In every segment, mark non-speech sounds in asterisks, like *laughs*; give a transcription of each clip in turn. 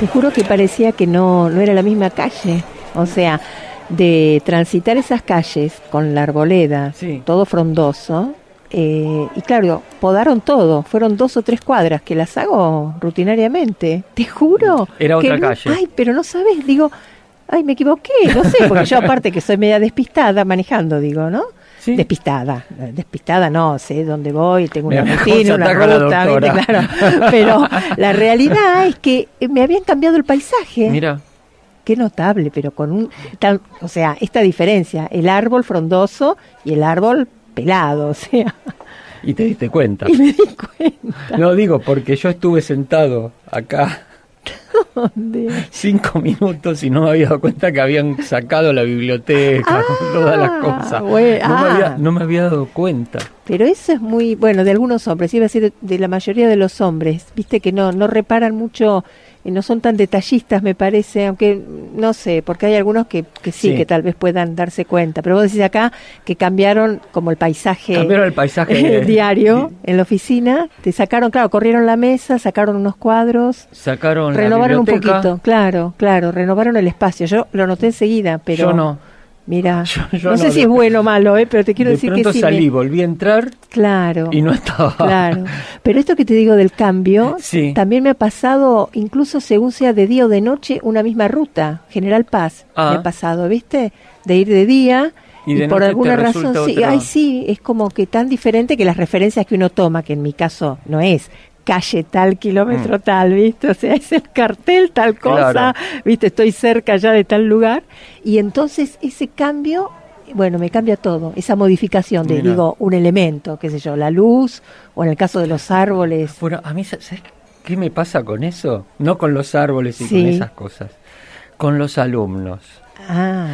Te juro que parecía que no, no era la misma calle. O sea, de transitar esas calles con la arboleda, Sí. todo frondoso. eh, y claro, podaron todo. Fueron dos o tres cuadras que las hago rutinariamente. Te juro. Era que otra no- calle. Ay, pero no sabes, digo, ay, me equivoqué. No sé, porque yo *laughs* aparte que soy media despistada manejando, digo, ¿no? Sí. Despistada, despistada no, sé dónde voy, tengo una rutina, una ruta, ¿viste? doctora. claro. Pero la realidad es que me habían cambiado el paisaje. Mira, Qué notable, pero con un... tan- o sea, esta diferencia, el árbol frondoso y el árbol pelado, o sea, y te diste cuenta. y me di cuenta. No digo porque yo estuve sentado acá ¿dónde? cinco minutos y no me había dado cuenta que habían sacado la biblioteca, Ah, todas las cosas. no, me ah. había, no me había dado cuenta. Pero eso es muy, bueno, de algunos hombres, iba a decir de, de la mayoría de los hombres, viste que no, no reparan mucho no son tan detallistas, me parece, aunque no sé, porque hay algunos que, que sí, Sí. que tal vez puedan darse cuenta. Pero vos decís acá que cambiaron como el paisaje, Cambiaron el paisaje *laughs* diario en la oficina, te sacaron, claro, corrieron la mesa, sacaron unos cuadros, Sacaron renovaron la un poquito, claro, claro, renovaron el espacio. Yo lo noté enseguida, pero Yo no. Mira, *laughs* Yo- yo no, sé si es bueno o malo, ¿eh? pero te quiero de decir que pronto sí. salí, me- volví a entrar Claro. y no estaba. Claro. Pero esto que te digo del cambio, *laughs* Sí. también me ha pasado, incluso según sea de día o de noche, una misma ruta. General Paz Ah. me ha pasado, ¿viste? De ir de día Y y, de por noche alguna razón, sí, ay, sí, es como que tan diferente que las referencias que uno toma, que en mi caso no es calle tal, kilómetro tal, ¿viste? O sea, es el cartel tal cosa, Mm. Claro. ¿viste? Estoy cerca ya de tal lugar. Y entonces ese cambio, bueno, me cambia todo. Esa modificación de, Mira. digo, un elemento, qué sé yo, la luz, o en el caso de los árboles. Bueno, a mí, sa- ¿sabes qué me pasa con eso? No con los árboles y Sí. con esas cosas. Con los alumnos. Ah,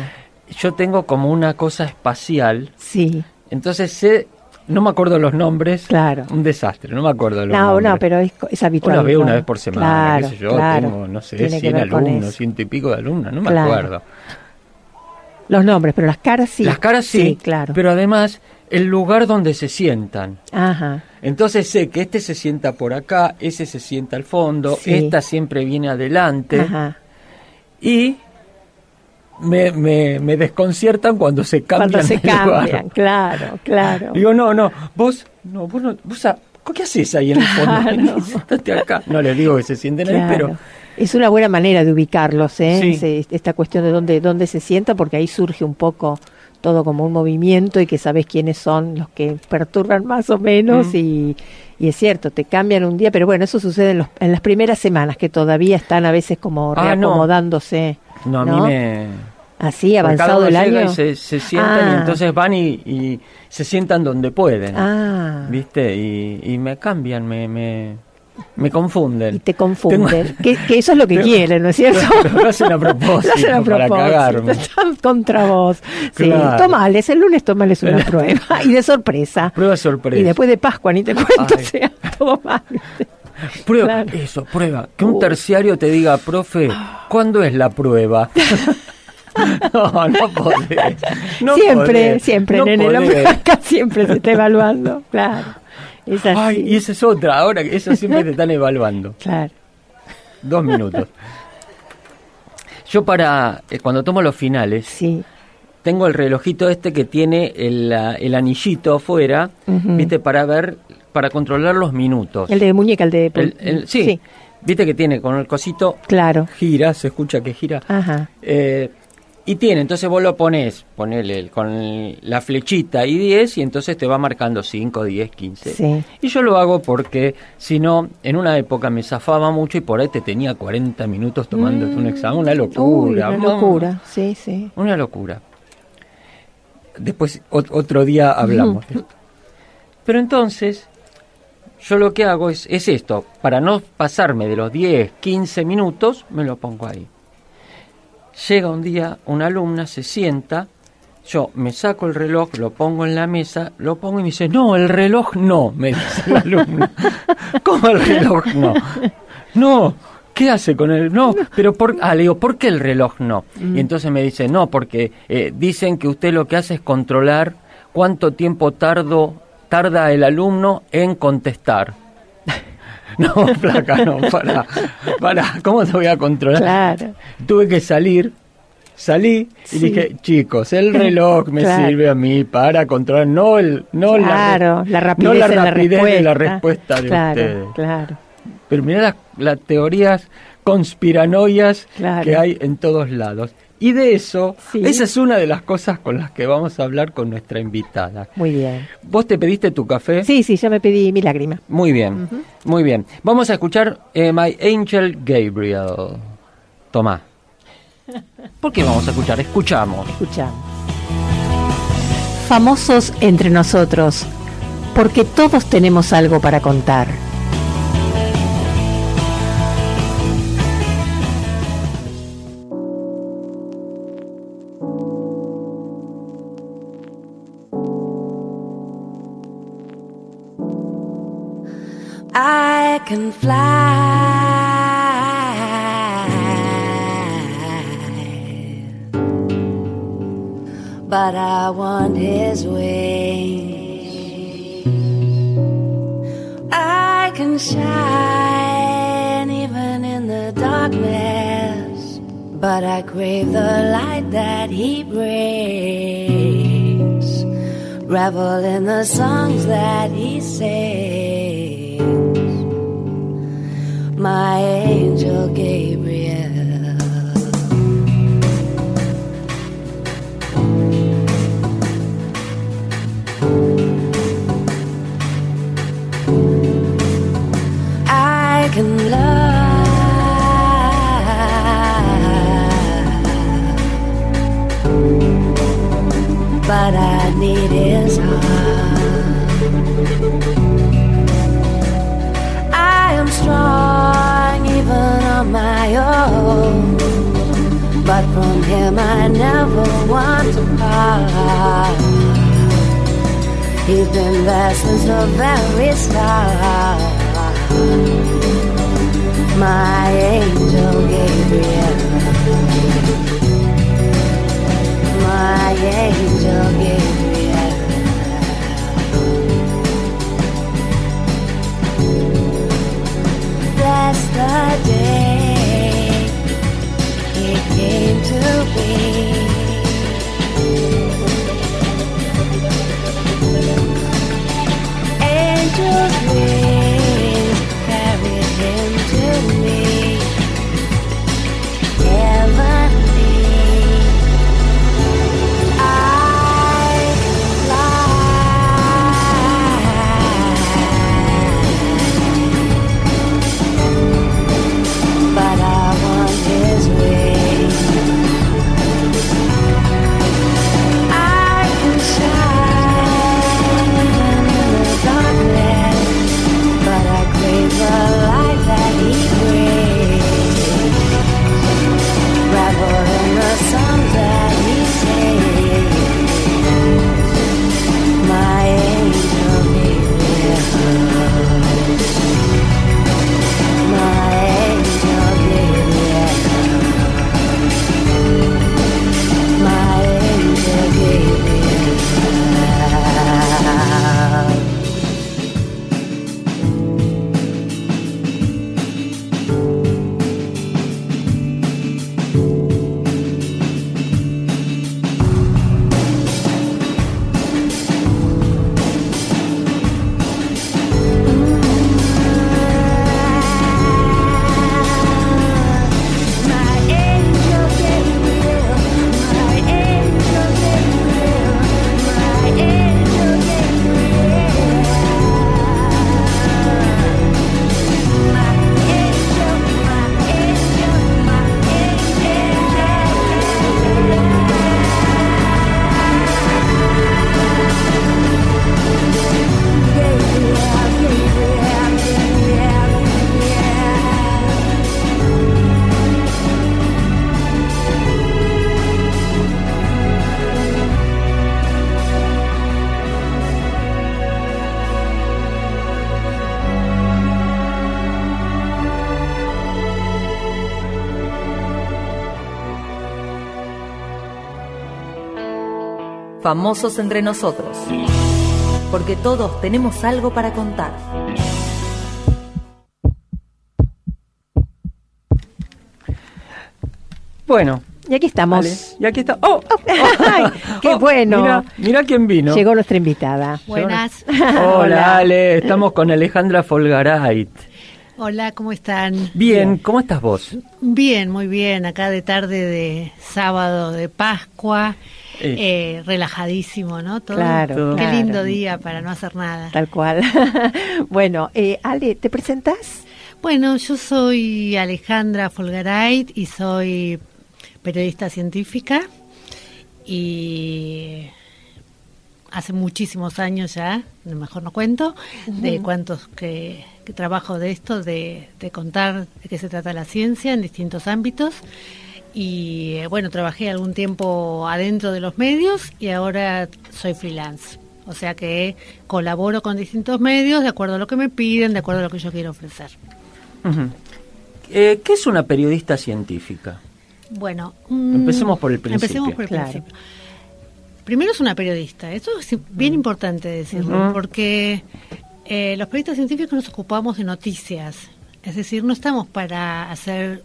Yo tengo como una cosa espacial, sí, entonces sé, no me acuerdo los nombres. claro. Un desastre, no me acuerdo los No, nombres. no, pero es, habitual. Una vez, una vez por semana, Claro, qué sé yo, claro. tengo, no sé, Tiene que 100 ver con alumnos, ciento y pico de alumnos, no me Claro. acuerdo. Los nombres, pero las caras sí. Las caras sí, claro. pero además el lugar donde se sientan. Ajá, Entonces sé que este se sienta por acá, ese se sienta al fondo, Sí. esta siempre viene adelante ajá. y me, me, me desconciertan cuando se cambian Cuando se de lugar. cambian, claro, claro. *laughs* Digo, no, no, vos, no, vos no, vos a- ¿qué haces ahí en el fondo? Claro. *laughs* Siéntate acá. No les digo que se sienten ahí, pero Es una buena manera de ubicarlos, ¿eh? Sí. Esta cuestión de dónde, dónde se sienta, porque ahí surge un poco todo como un movimiento y que sabes quiénes son los que perturban más o menos Mm. y, y es cierto, te cambian un día, pero bueno, eso sucede en, los- en las primeras semanas que todavía están a veces como Ah, reacomodándose. No, a ¿No? mí me... Así, cada avanzado uno el llega año. y se, se sientan y Ah. entonces van y, y se sientan donde pueden, Ah, ¿viste? Y, y me cambian, me, me, me confunden. y te confunden. Tengo- Que, que eso es lo que Tengo- quieren, ¿no es cierto? *laughs* *laughs* Lo hacen a propósito, Lo hacen a para propósito, cagarme. Están contra vos. Sí, tomales, el lunes tomales una *laughs* prueba. Y de sorpresa. Prueba sorpresa. Y después de Pascua, ni te cuento, Ay. sea, todo mal. *laughs* Prueba, Claro. eso, prueba. Que un Uh. terciario te diga, profe, ¿cuándo es la prueba? *laughs* no, no podés. No siempre, podés, siempre, no nene. podés. acá siempre se está evaluando. Claro. Es así. Ay, y esa es otra, ahora que eso siempre te están evaluando. Claro. Dos minutos. Yo para, eh, cuando tomo los finales, Sí. tengo el relojito este que tiene el, el anillito afuera, Ujú. viste, para ver, para controlar los minutos. El de muñeca, el de. El- el- sí, viste que tiene con el cosito, Claro. gira, se escucha que gira. Ajá. Eh, y tiene, entonces vos lo pones, ponele el- con la flechita y 10 y entonces te va marcando 5, 10, 15. Sí. Y yo lo hago porque si no, en una época me zafaba mucho y por ahí te tenía 40 minutos tomando un examen, una Uy, locura. una mm, locura. Sí, sí. Una locura. Después, ot- otro día hablamos. de esto. Pero entonces, yo lo que hago es, es esto, para no pasarme de los 10, 15 minutos, me lo pongo ahí. Llega un día una alumna, se sienta, yo me saco el reloj, lo pongo en la mesa, lo pongo y me dice, no, el reloj no, me dice la alumna. *laughs* ¿Cómo el reloj no? No, ¿qué hace con el no? Pero por, ah, le digo, ¿por qué el reloj no? Y entonces me dice, no, porque eh, dicen que usted lo que hace es controlar cuánto tiempo tardo, tarda el alumno en contestar. *laughs* No, *laughs* flaca, no, para, para, ¿cómo te voy a controlar? Claro. Tuve que salir, salí y Sí. dije, chicos, el *laughs* reloj me Claro. sirve a mí para controlar, no el, no claro, la, la rapidez, no la rapidez de la respuesta. de claro, ustedes. Claro, Pero mirá las, las teorías conspiranoias que hay en todos lados. Y de eso, Sí. esa es una de las cosas con las que vamos a hablar con nuestra invitada. muy bien. ¿Vos te pediste tu café? Sí, sí, ya me pedí mi lágrima. Muy bien, muy bien. Vamos a escuchar eh, My Angel Gabriel. Tomá. ¿Por qué vamos a escuchar? Escuchamos. Escuchamos. Famosos entre nosotros, porque todos tenemos algo para contar. Can fly, but I want his wings. I can shine even in the darkness, but I crave the light that he brings. Revel in the songs that he sings my angel Gabriel. I can love, but I need his heart. But from him I never want to part. He's been there since the very start. My angel Gabriel. My angel Gabriel. Bless the day came to. Angels Famosos entre nosotros. Porque todos tenemos algo para contar. Bueno, Y aquí estamos. vale, y aquí está. ¡Oh! *laughs* Ay, qué Oh, bueno. Mira, mira quién vino. Llegó nuestra invitada. Buenas. *laughs* Hola, Ale. Estamos con Alejandra Folgarait. Hola, ¿cómo están? Bien, ¿cómo estás vos? Bien, muy bien. Acá de tarde de sábado de Pascua. Eh. eh, relajadísimo, ¿no? Todo. Claro, Qué claro. lindo día para no hacer nada. Tal cual. *laughs* bueno, eh, Ale, ¿te presentás? Bueno, yo soy Alejandra Folgarait y soy periodista científica y hace muchísimos años ya, mejor no cuento, de cuántos que, que trabajo de esto, de, de contar de qué se trata la ciencia en distintos ámbitos. Y bueno, trabajé algún tiempo adentro de los medios y ahora soy freelance. O sea que colaboro con distintos medios de acuerdo a lo que me piden, de acuerdo a lo que yo quiero ofrecer. Eh, ¿Qué es una periodista científica? Bueno, mm, Empecemos por el principio. Empecemos por el Claro. principio. Primero es una periodista, eso es bien importante decirlo, porque eh, los periodistas científicos nos ocupamos de noticias, es decir, no estamos para hacer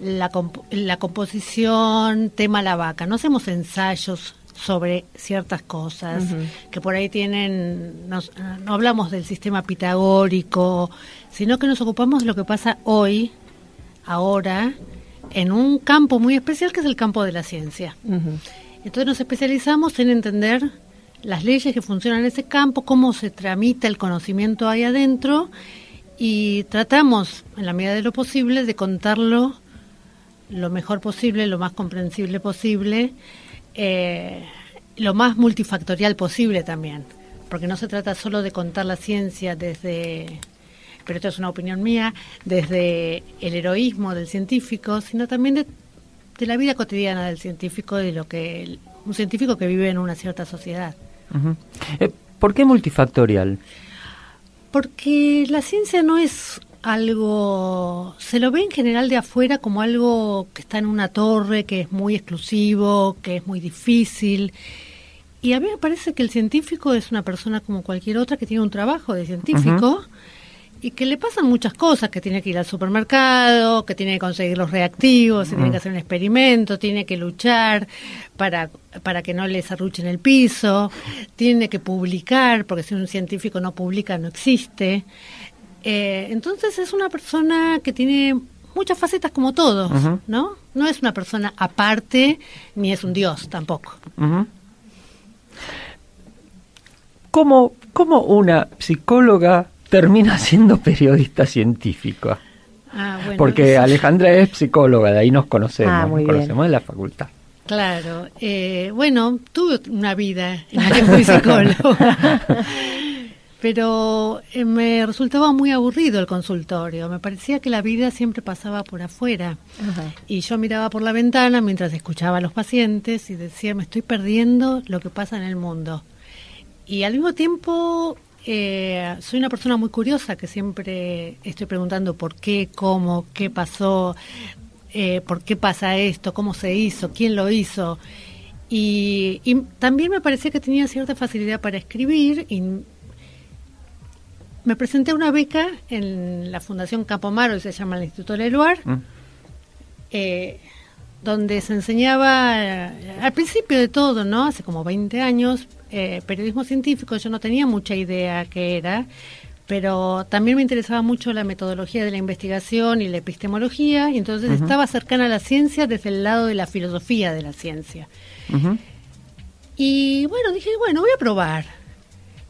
la, comp- la composición, tema la vaca, no hacemos ensayos sobre ciertas cosas que por ahí tienen, nos- no hablamos del sistema pitagórico, sino que nos ocupamos de lo que pasa hoy, ahora, en un campo muy especial que es el campo de la ciencia. Entonces nos especializamos en entender las leyes que funcionan en ese campo, cómo se tramita el conocimiento ahí adentro y tratamos, en la medida de lo posible, de contarlo lo mejor posible, lo más comprensible posible, eh, lo más multifactorial posible también, porque no se trata solo de contar la ciencia desde, pero esto es una opinión mía, desde el heroísmo del científico, sino también de, de la vida cotidiana del científico, de lo que un científico que vive en una cierta sociedad. Eh, ¿Por qué multifactorial? Porque la ciencia no es algo, se lo ve en general de afuera como algo que está en una torre, que es muy exclusivo, que es muy difícil. Y a mí me parece que el científico es una persona como cualquier otra que tiene un trabajo de científico y que le pasan muchas cosas, que tiene que ir al supermercado, que tiene que conseguir los reactivos, que tiene que hacer un experimento, tiene que luchar para, para que no le serruchen el piso, tiene que publicar, porque si un científico no publica no existe. Eh, entonces es una persona que tiene muchas facetas como todos. ¿no? No es una persona aparte, ni es un dios tampoco. Ujú. ¿Cómo, ¿Cómo una psicóloga termina siendo periodista científica? Ah, bueno, Porque eso- Alejandra es psicóloga, de ahí nos conocemos, Ah, muy nos bien. conocemos de la facultad. Claro, eh, bueno, tuve una vida en la que fui psicóloga, *laughs* pero eh, me resultaba muy aburrido el consultorio, me parecía que la vida siempre pasaba por afuera Ajá. y yo miraba por la ventana mientras escuchaba a los pacientes y decía, me estoy perdiendo lo que pasa en el mundo. Y al mismo tiempo eh, soy una persona muy curiosa que siempre estoy preguntando por qué, cómo, qué pasó, eh, por qué pasa esto, cómo se hizo, quién lo hizo. Y, y también me parecía que tenía cierta facilidad para escribir y me presenté a una beca en la Fundación Campomar, hoy se llama el Instituto Leluar, ¿Mm? eh, donde se enseñaba eh, al principio de todo, ¿no? Hace como 20 años, eh, periodismo científico, yo no tenía mucha idea qué era, pero también me interesaba mucho la metodología de la investigación y la epistemología, y entonces estaba cercana a la ciencia desde el lado de la filosofía de la ciencia. Y bueno, dije, bueno, voy a probar.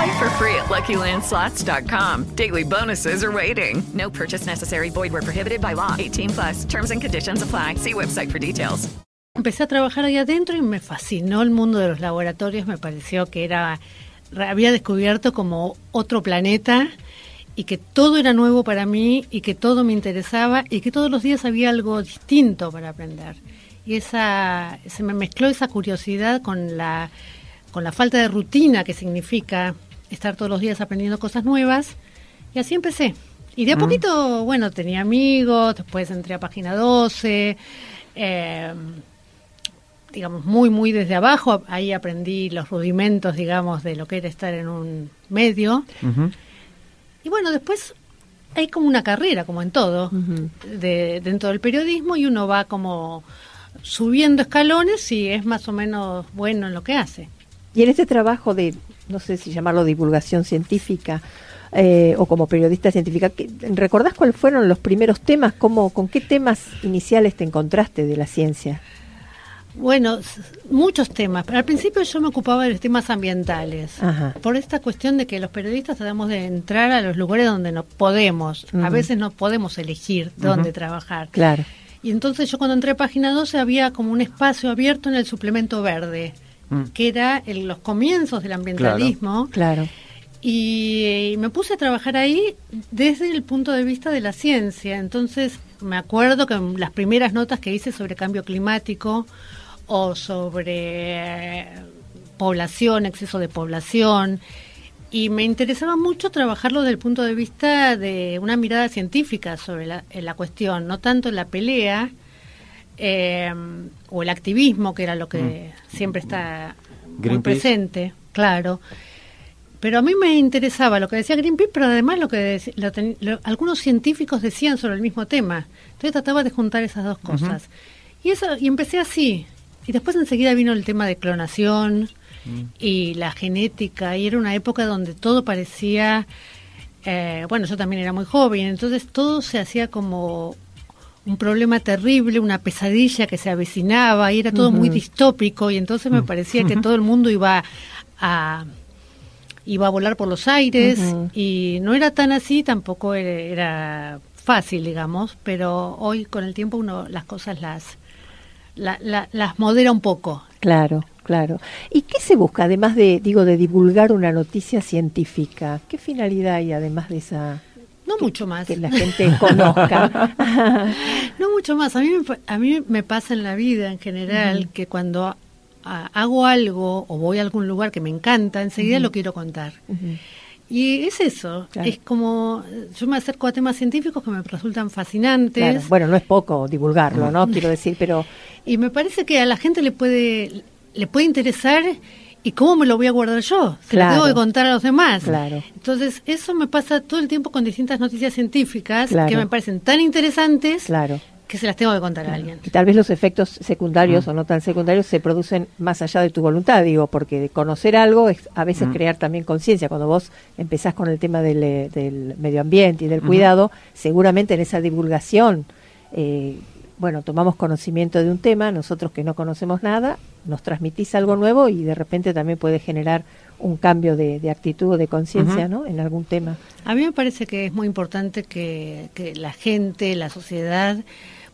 Play for free at LuckyLandSlots.com. Daily bonuses are waiting. No purchase necessary. Void where prohibited by law. 18 plus. Terms and conditions apply. See website for details. Empecé a trabajar ahí adentro y me fascinó el mundo de los laboratorios. Me pareció que era había descubierto como otro planeta y que todo era nuevo para mí y que todo me interesaba y que todos los días había algo distinto para aprender. Y esa se me mezcló esa curiosidad con la con la falta de rutina que significa estar todos los días aprendiendo cosas nuevas y así empecé. Y de a Mm. poquito, bueno, tenía amigos, después entré a página 12, eh, digamos, muy, muy desde abajo. Ahí aprendí los rudimentos, digamos, de lo que era estar en un medio. Y bueno, después hay como una carrera, como en todo, de, dentro del periodismo y uno va como subiendo escalones y es más o menos bueno en lo que hace. Y en este trabajo de, no sé si llamarlo divulgación científica eh, o como periodista científica, ¿qué- ¿recordás cuáles fueron los primeros temas? ¿Cómo, ¿Con qué temas iniciales te encontraste de la ciencia? Bueno, muchos temas, pero al principio yo me ocupaba de los temas ambientales. Ajá. Por esta cuestión de que los periodistas tratamos de entrar a los lugares donde no podemos, a veces no podemos elegir dónde trabajar. Claro. Y entonces yo cuando entré a página 12 había como un espacio abierto en el suplemento verde, Mm. que era el- los comienzos del ambientalismo. Claro. Y, eh, me puse a trabajar ahí desde el punto de vista de la ciencia. Entonces me acuerdo que las primeras notas que hice sobre cambio climático o sobre eh, población, exceso de población, y me interesaba mucho trabajarlo desde el punto de vista de una mirada científica sobre la cuestión, no tanto la pelea eh, o el activismo, que era lo que siempre está muy presente, claro. Pero a mí me interesaba lo que decía Greenpeace, pero además lo que lo ten- lo- algunos científicos decían sobre el mismo tema. Entonces trataba de juntar esas dos cosas. Y eso y empecé así. Y después enseguida vino el tema de clonación y la genética. Y era una época donde todo parecía... eh, bueno, yo también era muy joven, entonces todo se hacía como un problema terrible, una pesadilla que se avecinaba y era todo muy distópico y entonces me parecía que todo el mundo iba a iba a volar por los aires y no era tan así, tampoco era, era fácil, digamos, pero hoy con el tiempo uno las cosas las la- la- las modera un poco. Claro, claro. ¿Y qué se busca, además de, digo, de divulgar una noticia científica? ¿Qué finalidad hay, además de esa, No mucho más. que la gente conozca? *laughs* No mucho más. A mí, a mí me pasa en la vida en general que cuando hago algo o voy a algún lugar que me encanta, enseguida lo quiero contar. Y es eso, Claro. es como, yo me acerco a temas científicos que me resultan fascinantes. Claro. Bueno, no es poco divulgarlo, ¿no? Quiero decir, pero Y me parece que a la gente le puede, le puede interesar y cómo me lo voy a guardar yo. Se Claro. lo tengo que contar a los demás. Claro. Entonces, eso me pasa todo el tiempo con distintas noticias científicas Claro. que me parecen tan interesantes claro. que se las tengo que contar a alguien. Y tal vez los efectos secundarios o no tan secundarios se producen más allá de tu voluntad, digo, porque de conocer algo es a veces Mm. crear también conciencia. Cuando vos empezás con el tema del, eh, del medio ambiente y del cuidado, seguramente en esa divulgación, eh, bueno, tomamos conocimiento de un tema, nosotros que no conocemos nada, nos transmitís algo nuevo y de repente también puede generar un cambio de, de actitud o de conciencia. ¿no? En algún tema. A mí me parece que es muy importante que, que la gente, la sociedad,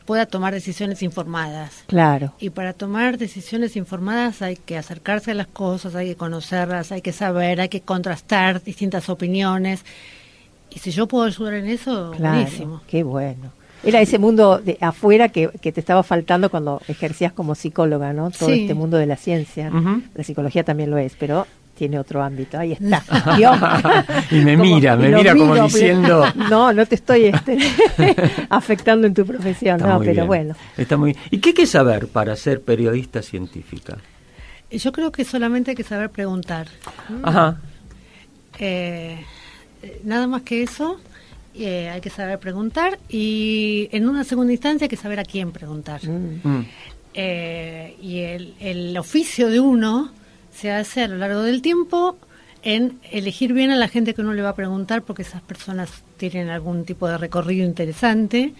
pueda tomar decisiones informadas. Claro. Y para tomar decisiones informadas hay que acercarse a las cosas, hay que conocerlas, hay que saber, hay que contrastar distintas opiniones. Y si yo puedo ayudar en eso, Claro, buenísimo. qué bueno. Era ese mundo de afuera que, que te estaba faltando cuando ejercías como psicóloga, ¿no? Todo Sí. este mundo de la ciencia. La psicología también lo es, pero tiene otro ámbito. Ahí está. *laughs* Y me Como- mira, me mira como miro, diciendo... *laughs* No, no te estoy este, *laughs* afectando en tu profesión, Está no, muy pero bien, bueno. Está muy ¿Y qué hay que saber para ser periodista científica? Yo creo que solamente hay que saber preguntar. Ajá. Eh, nada más que eso, eh, hay que saber preguntar y en una segunda instancia hay que saber a quién preguntar. Mm. Eh, y el, el oficio de uno se hace a lo largo del tiempo en elegir bien a la gente que uno le va a preguntar porque esas personas tienen algún tipo de recorrido interesante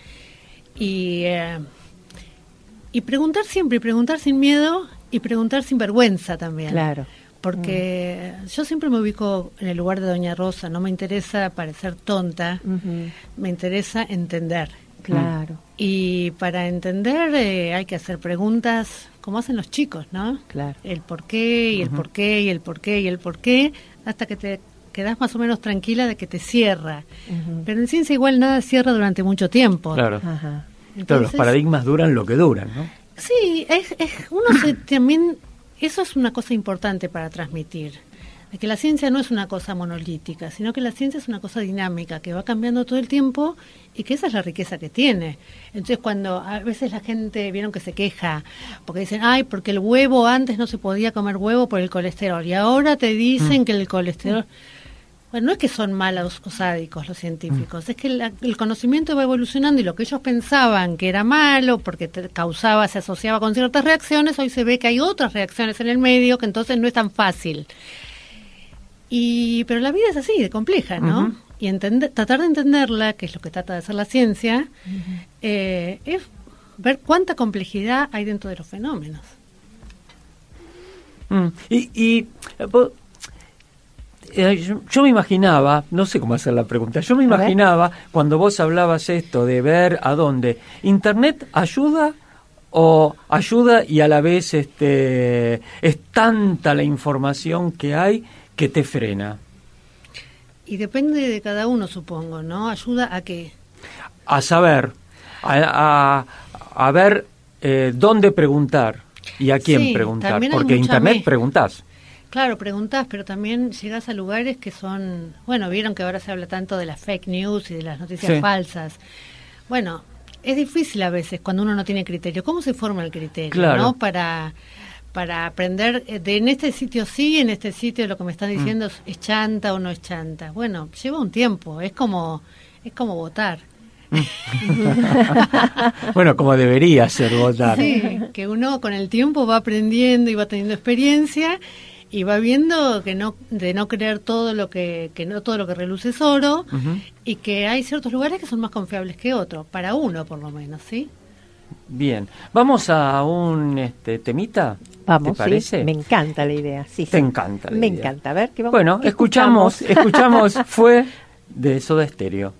y, eh, y preguntar siempre, y preguntar sin miedo y preguntar sin vergüenza también. Claro. Porque yo siempre me ubico en el lugar de Doña Rosa, no me interesa parecer tonta, me interesa entender. Claro. Y para entender eh, hay que hacer preguntas como hacen los chicos, ¿no? Claro. El por qué y el por qué y el por qué y el por qué, hasta que te quedas más o menos tranquila de que te cierra. Pero en ciencia igual nada cierra durante mucho tiempo. Claro. Ajá. Claro, los paradigmas duran lo que duran, ¿no? Sí, es, es- uno se, *clears throat* también, eso es una cosa importante para transmitir, de que la ciencia no es una cosa monolítica, sino que la ciencia es una cosa dinámica, que va cambiando todo el tiempo y que esa es la riqueza que tiene. Entonces cuando a veces la gente, vieron que se queja, porque dicen, ay, porque el huevo antes no se podía comer huevo por el colesterol, y ahora te dicen Mm. que el colesterol... Bueno, no es que son malos o sádicos los científicos, es que la- el conocimiento va evolucionando y lo que ellos pensaban que era malo porque te causaba, se asociaba con ciertas reacciones, hoy se ve que hay otras reacciones en el medio que entonces no es tan fácil. Y, pero la vida es así, de compleja, ¿no? Y entender, tratar de entenderla, que es lo que trata de hacer la ciencia, eh, es ver cuánta complejidad hay dentro de los fenómenos. Mm. Y, y, eh, yo, yo me imaginaba, no sé cómo hacer la pregunta, yo me imaginaba cuando vos hablabas esto de ver a dónde, ¿Internet ayuda o ayuda y a la vez este, es tanta la información que hay que te frena? Y depende de cada uno, supongo, ¿no? Ayuda a que A saber, a, a- a ver eh, dónde preguntar y a quién Sí, preguntar, porque Internet mezcla. Claro, preguntás, pero también llegás a lugares que son, bueno, vieron que ahora se habla tanto de las fake news y de las noticias Sí. falsas. Bueno, es difícil a veces cuando uno no tiene criterio. ¿Cómo se forma el criterio, Claro. no? Para para aprender de en este sitio sí, en este sitio lo que me están Mm. diciendo es, es chanta o no es chanta. Bueno, lleva un tiempo, es como es como votar. *laughs* bueno, como debería ser votar. Sí, que uno con el tiempo va aprendiendo y va teniendo experiencia y va viendo que no de no creer todo lo que que no todo lo que reluce es oro y que hay ciertos lugares que son más confiables que otros, para uno por lo menos, ¿sí? Bien, vamos a un este, temita. Vamos, ¿Te parece? sí, me encanta la idea. Sí, Te sí. encanta. la Me idea. encanta. A ver, ¿qué vamos Bueno, qué escuchamos, escuchamos, *laughs* fue de Soda Stereo.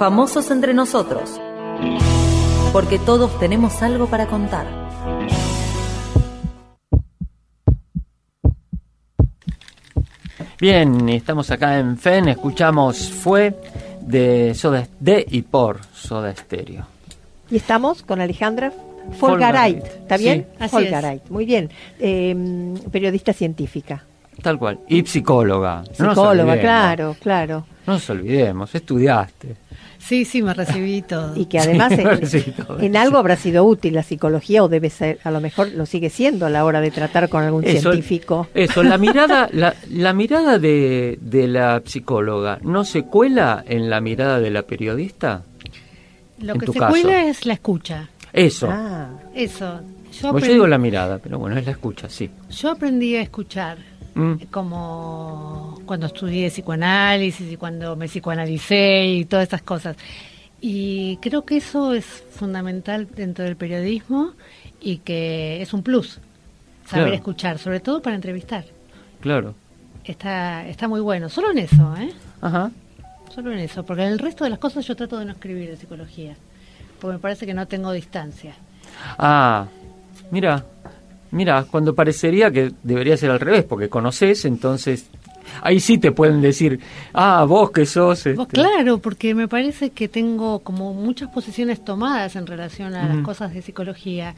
Famosos entre nosotros. Porque todos tenemos algo para contar. Bien, estamos acá en FEN, escuchamos Fue de Soda de y por Soda Stereo. Y estamos con Alejandra Folgarait, ¿está bien? Sí, así Folgarait, muy bien. Eh, periodista científica. Tal cual. Y psicóloga. Psicóloga, claro, claro. No nos olvidemos, estudiaste. Sí, sí, me recibí *laughs* todo. Y que además *laughs* Sí, en, sí, todo en algo habrá sido útil la psicología o debe ser, a lo mejor lo sigue siendo a la hora de tratar con algún Eso, científico. Eso, la *laughs* mirada, la, la mirada de, de la psicóloga, ¿no se cuela en la mirada de la periodista? Lo en que tu se caso. cuela es la escucha. Eso. Ah, Eso. Yo, Bueno, yo aprendí, digo la mirada, pero bueno, es la escucha, sí. yo aprendí a escuchar Mm. como cuando estudié psicoanálisis y cuando me psicoanalicé y todas estas cosas. Y creo que eso es fundamental dentro del periodismo y que es un plus, saber Claro. escuchar, sobre todo para entrevistar. Claro. Está, está muy bueno, solo en eso, ¿eh? Ajá. Solo en eso, porque en el resto de las cosas yo trato de no escribir de psicología, porque me parece que no tengo distancia. Ah, mira, mira, cuando parecería que debería ser al revés, porque conoces, entonces ahí sí te pueden decir, ah, vos que sos. Este, claro, porque me parece que tengo como muchas posiciones tomadas en relación a las cosas de psicología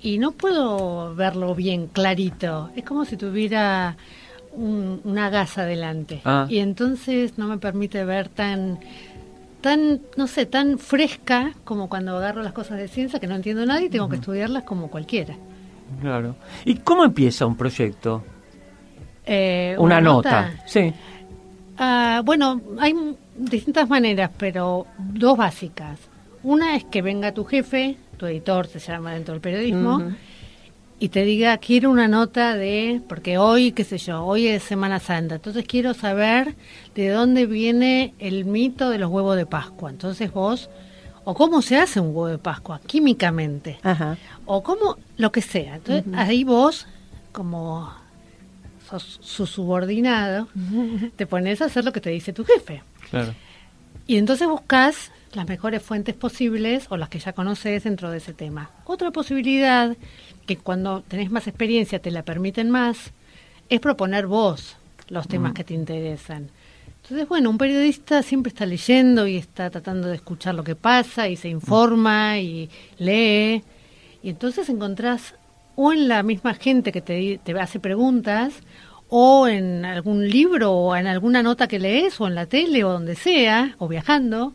y no puedo verlo bien clarito. Es como si tuviera un- una gasa delante Ah. y entonces no me permite ver tan tan no sé tan fresca como cuando agarro las cosas de ciencia que no entiendo nada y tengo que estudiarlas como cualquiera. Claro. ¿Y cómo empieza un proyecto? Eh, Una, nota. Sí. Ah, bueno, hay distintas maneras, pero dos básicas. Una es que venga tu jefe, tu editor se llama dentro del periodismo, y te diga, quiero una nota de, porque hoy, qué sé yo, hoy es Semana Santa, entonces quiero saber de dónde viene el mito de los huevos de Pascua. Entonces vos, o cómo se hace un huevo de Pascua, químicamente, Ajá. o cómo, lo que sea. Entonces ahí vos, como sos su subordinado, te pones a hacer lo que te dice tu jefe. Claro. Y entonces buscas las mejores fuentes posibles o las que ya conoces dentro de ese tema. Otra posibilidad, que cuando tenés más experiencia te la permiten más, es proponer vos los temas Mm. que te interesan. Entonces, bueno, un periodista siempre está leyendo y está tratando de escuchar lo que pasa y se informa y lee. Y entonces encontrás o en la misma gente que te, te hace preguntas, o en algún libro, o en alguna nota que lees, o en la tele, o donde sea, o viajando.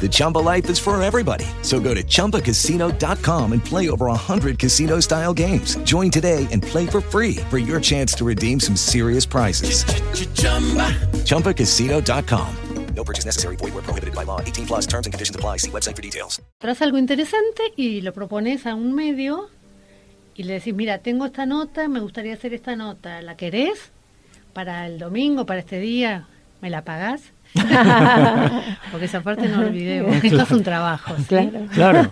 The Chumba life is for everybody. So go to ChumbaCasino.com and play over 100 casino-style games. Join today and play for free for your chance to redeem some serious prizes. ChumbaCasino.com. No purchase necessary. Void were prohibited by law. 18 plus terms and conditions apply. See website for details. Traes algo interesante y lo propones a un medio y le decís, mira, tengo esta nota, me gustaría hacer esta nota, ¿la querés? Para el domingo, para este día, ¿me la pagás? *laughs* Porque esa parte no olvidemos, esto es un trabajo, ¿sí? Claro. *laughs* Claro.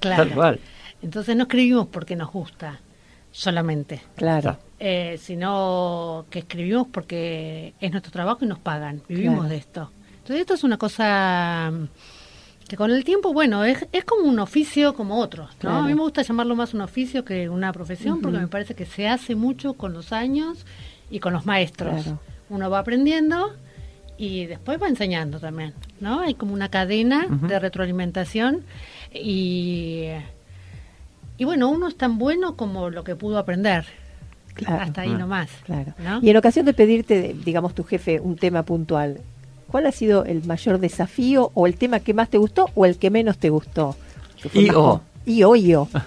Claro. Tal cual. Entonces no escribimos porque nos gusta solamente, Claro. eh, sino que escribimos porque es nuestro trabajo y nos pagan, vivimos Claro. de esto. Entonces esto es una cosa mm, que con el tiempo, bueno, es, es como un oficio como otros, ¿no? Claro. A mí me gusta llamarlo más un oficio que una profesión porque me parece que se hace mucho con los años y con los maestros. Claro. Uno va aprendiendo y después va enseñando también, ¿no? Hay como una cadena de retroalimentación y, y bueno, uno es tan bueno como lo que pudo aprender. Claro. Hasta ahí Ah, nomás. Claro. ¿no? Y en ocasión de pedirte, digamos, tu jefe un tema puntual, ¿cuál ha sido el mayor desafío o el tema que más te gustó o el que menos te gustó? Y o. Y o, y o. *laughs*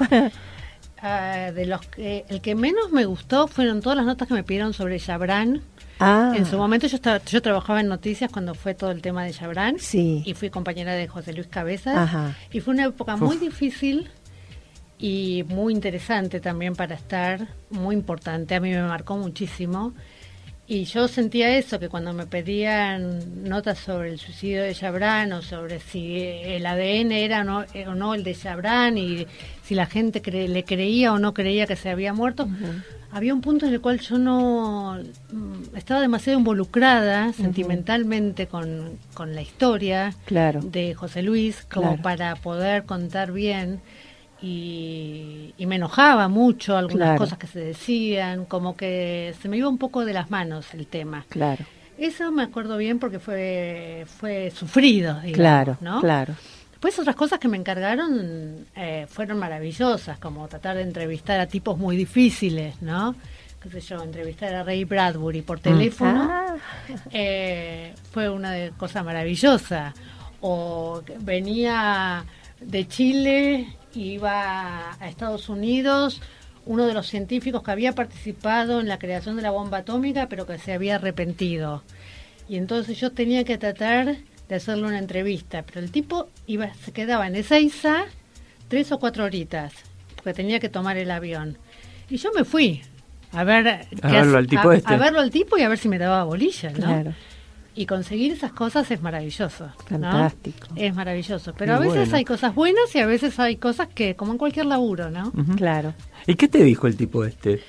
Ah, de los que, el que menos me gustó fueron todas las notas que me pidieron sobre Chabran. Ah. En su momento yo estaba, yo trabajaba en noticias cuando fue todo el tema de Chabran Sí. y fui compañera de José Luis Cabezas Ajá. y fue una época muy difícil y muy interesante también para estar, muy importante, a mí me marcó muchísimo y yo sentía eso, que cuando me pedían notas sobre el suicidio de Chabran o sobre si el ADN era o no, eh, o no el de Chabran y si la gente cre- le creía o no creía que se había muerto, había un punto en el cual yo no mm, estaba demasiado involucrada sentimentalmente con, con la historia Claro. de José Luis como Claro. para poder contar bien y, y me enojaba mucho algunas Claro. cosas que se decían, como que se me iba un poco de las manos el tema. Claro, Eso me acuerdo bien porque fue fue sufrido, digamos, claro, ¿no? claro. Después otras cosas que me encargaron eh, fueron maravillosas, como tratar de entrevistar a tipos muy difíciles, ¿no? Qué sé yo, entrevistar a Ray Bradbury por teléfono Ah. eh, fue una de- cosa maravillosa. O venía de Chile, iba a Estados Unidos, uno de los científicos que había participado en la creación de la bomba atómica, pero que se había arrepentido. Y entonces yo tenía que tratar de hacerle una entrevista, pero el tipo iba, se quedaba en Ezeiza tres o cuatro horitas, porque tenía que tomar el avión. Y yo me fui a ver qué verlo hace- al tipo a- este. a verlo al tipo y a ver si me daba bolilla, ¿no? Claro. Y conseguir esas cosas es maravilloso. ¿no? Fantástico. Es maravilloso. Pero Y a veces bueno. hay cosas buenas y a veces hay cosas que, como en cualquier laburo, ¿no? Claro. ¿Y qué te dijo el tipo este?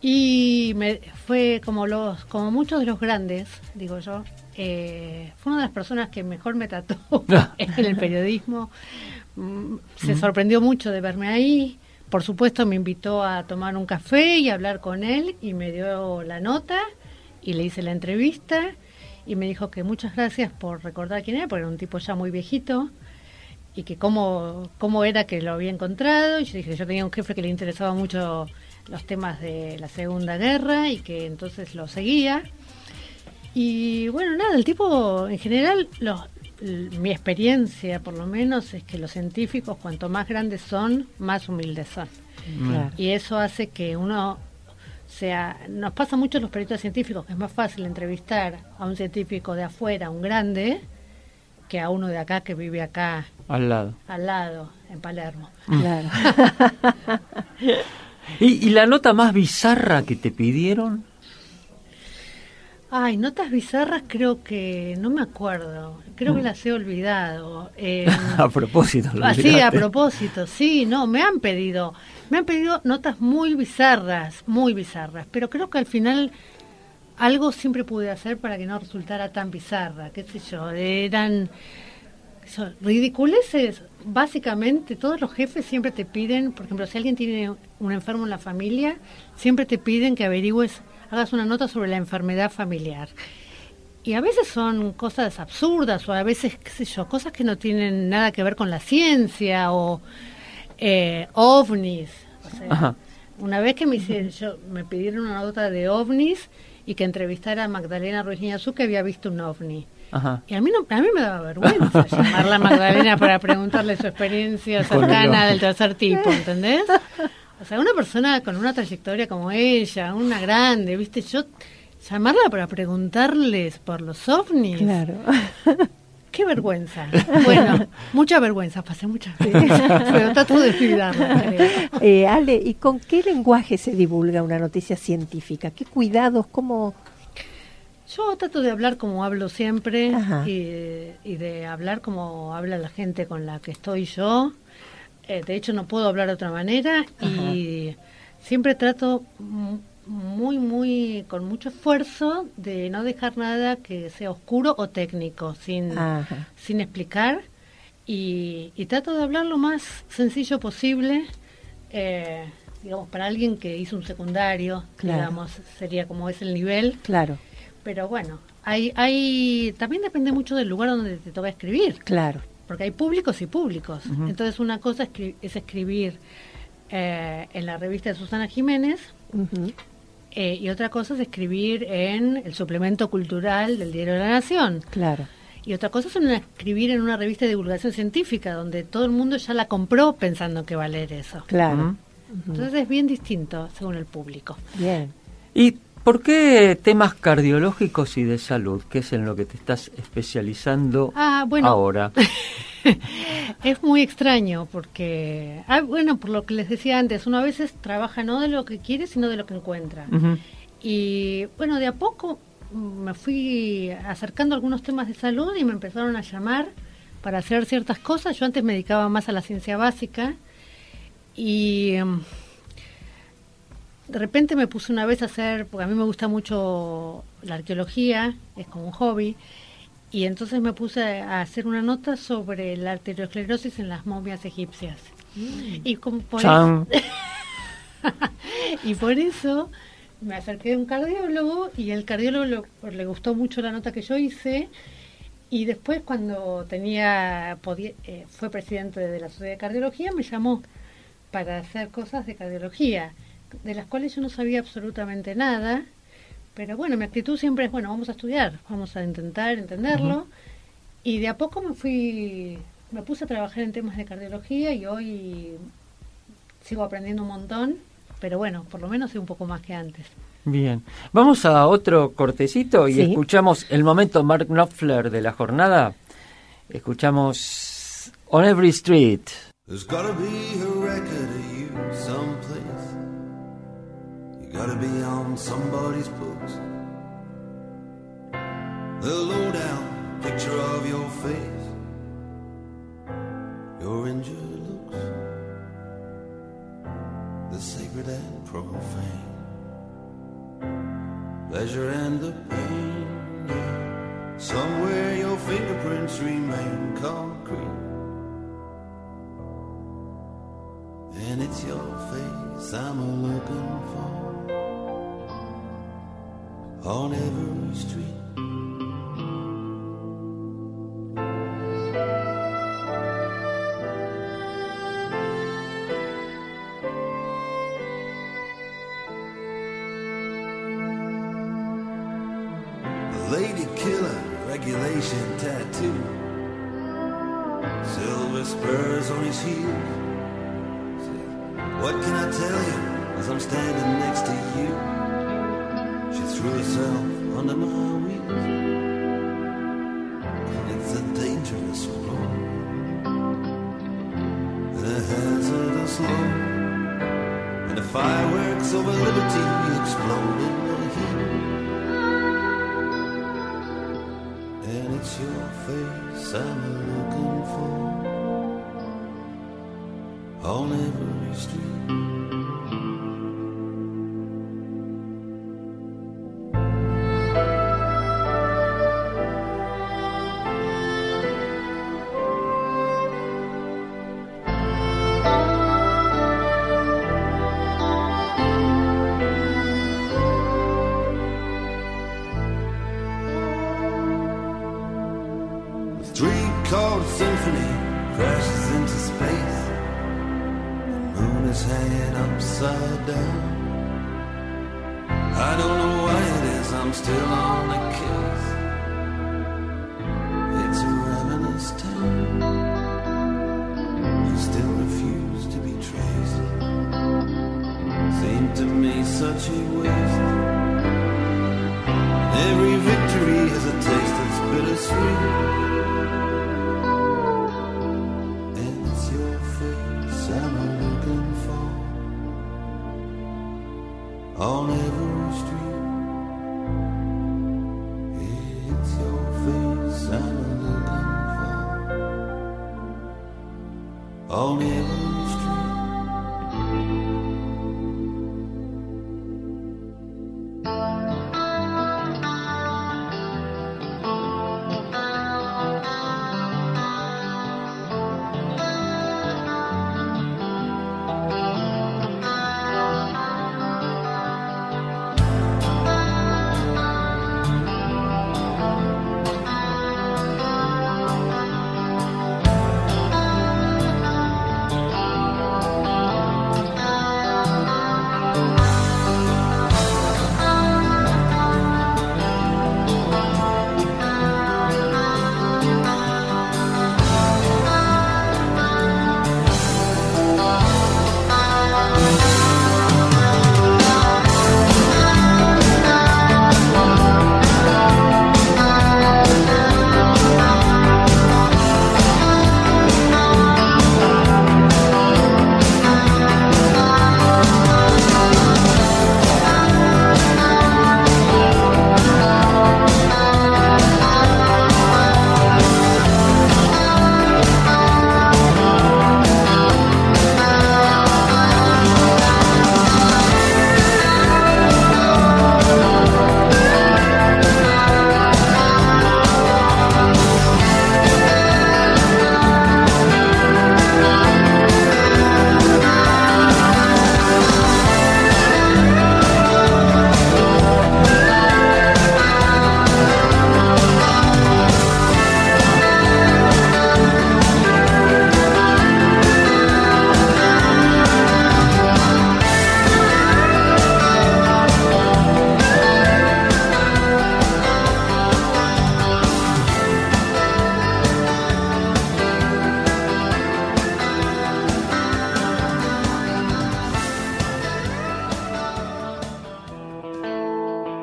Y me, fue como los como muchos de los grandes, digo yo, eh, fue una de las personas que mejor me trató *laughs* en el periodismo. Mm, Se sorprendió mucho de verme ahí. Por supuesto, me invitó a tomar un café y a hablar con él y me dio la nota y le hice la entrevista y me dijo que muchas gracias por recordar quién era, porque era un tipo ya muy viejito y que cómo, cómo era que lo había encontrado. Y yo dije que yo tenía un jefe que le interesaba mucho los temas de la Segunda Guerra y que entonces lo seguía. Y bueno, nada, el tipo en general, los, mi experiencia por lo menos es que los científicos cuanto más grandes son, más humildes son. Claro. Y eso hace que uno sea, nos pasa mucho a los periodistas científicos, que es más fácil entrevistar a un científico de afuera, un grande, que a uno de acá que vive acá Al lado. al lado, en Palermo. Claro. *laughs* ¿Y, y la nota más bizarra que te pidieron? Ay, notas bizarras creo que no me acuerdo, creo que las he olvidado. *laughs* Eh, a propósito. lo Así, a olvidaste. propósito, sí, no, me han pedido, me han pedido notas muy bizarras, muy bizarras, pero creo que al final algo siempre pude hacer para que no resultara tan bizarra, qué sé yo, eran ridiculeces, básicamente todos los jefes siempre te piden, por ejemplo, si alguien tiene un enfermo en la familia, siempre te piden que averigües, hagas una nota sobre la enfermedad familiar. Y a veces son cosas absurdas o a veces, qué sé yo, cosas que no tienen nada que ver con la ciencia o eh, ovnis. O sea, Ajá. una vez que me hicieron, yo, me pidieron una nota de ovnis y que entrevistara a Magdalena Ruiz Niazú que había visto un ovni. Ajá. Y a mí, no, a mí me daba vergüenza *laughs* llamarla a Magdalena para preguntarle su experiencia cercana del tercer tipo, ¿entendés? O sea, una persona con una trayectoria como ella, una grande, ¿viste? Yo llamarla para preguntarles por los ovnis. Claro. *laughs* Qué vergüenza. Bueno, mucha vergüenza, pasé muchas veces, pero trato de creo. Eh, Ale, ¿y con qué lenguaje se divulga una noticia científica? ¿Qué cuidados? ¿Cómo? Yo trato de hablar como hablo siempre y, y de hablar como habla la gente con la que estoy yo. Eh, de hecho, no puedo hablar de otra manera y siempre trato mu- muy, muy, con mucho esfuerzo de no dejar nada que sea oscuro o técnico, sin, Ajá. sin explicar. Y, y trato de hablar lo más sencillo posible. eh, digamos, para alguien que hizo un secundario, Claro. digamos, sería como es el nivel. Claro, Pero bueno, hay, hay también depende mucho del lugar donde te toca escribir, claro. porque hay públicos y públicos. Entonces una cosa escri- es escribir eh, en la revista de Susana Jiménez. Eh, y otra cosa es escribir en el suplemento cultural del Diario de la Nación. Claro. Y otra cosa es una- escribir en una revista de divulgación científica, donde todo el mundo ya la compró pensando que va a leer eso. Claro. Entonces es bien distinto según el público. Bien. ¿Y por qué temas cardiológicos y de salud, que es en lo que te estás especializando Ah, bueno. ahora? *laughs* Es muy extraño porque, ah, bueno, por lo que les decía antes, uno a veces trabaja no de lo que quiere, sino de lo que encuentra. Ujú. Y bueno, de a poco me fui acercando a algunos temas de salud y me empezaron a llamar para hacer ciertas cosas. Yo antes me dedicaba más a la ciencia básica y mm, de repente me puse una vez a hacer, porque a mí me gusta mucho la arqueología, es como un hobby, y entonces me puse a hacer una nota sobre la arteriosclerosis en las momias egipcias. Y como por Chan. *laughs* y por eso me acerqué a un cardiólogo y el cardiólogo lo- le gustó mucho la nota que yo hice y después cuando tenía podía- eh, fue presidente de la sociedad de cardiología me llamó para hacer cosas de cardiología de las cuales yo no sabía absolutamente nada pero bueno mi actitud siempre es bueno vamos a estudiar vamos a intentar entenderlo y de a poco me fui me puse a trabajar en temas de cardiología y hoy sigo aprendiendo un montón, pero bueno, por lo menos sé un poco más que antes. Bien. Vamos a otro cortecito y Sí. escuchamos el momento Mark Knopfler de la jornada. Escuchamos On Every Street. There's gotta be a record of you someplace. Gotta be on somebody's books. The low down picture of your face, your injured looks, the sacred and profane, pleasure and the pain. Somewhere your fingerprints remain concrete. And it's your face I'm looking for on every street. Lady killer regulation tattoo, silver spurs on his heels. What can I tell you as I'm standing next to you? Threw herself under my wheels. It's a dangerous road and a hazardous load. And the fireworks over liberty explode in the heat. And it's your face I'm looking for on every street.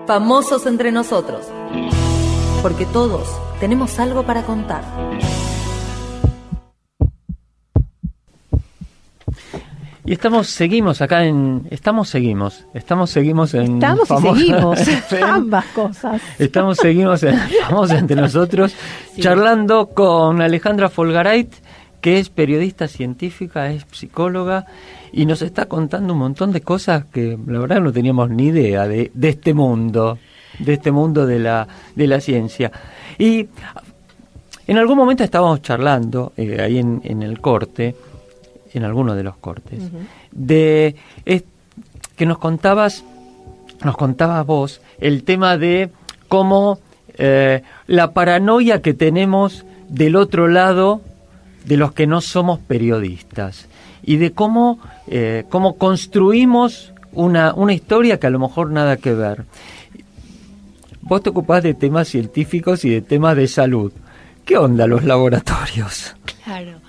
Famosos entre nosotros. Porque todos tenemos algo para contar. Y estamos, seguimos acá en. Estamos, seguimos. Estamos, seguimos en. Estamos y seguimos. *laughs* *laughs* Ambas cosas. Estamos, seguimos en *laughs* Famosos entre nosotros, charlando con Alejandra Folgarait, que es periodista científica, es psicóloga, y nos está contando un montón de cosas que la verdad no teníamos ni idea de, de este mundo, de este mundo de la, de la ciencia. Y en algún momento estábamos charlando, eh, ahí en, en el corte, en alguno de los cortes, de es- que nos contabas, nos contabas vos el tema de cómo eh, la paranoia que tenemos del otro lado de los que no somos periodistas y de cómo, eh, cómo construimos una, una historia que a lo mejor nada que ver. Vos te ocupás de temas científicos y de temas de salud. ¿Qué onda los laboratorios? Claro.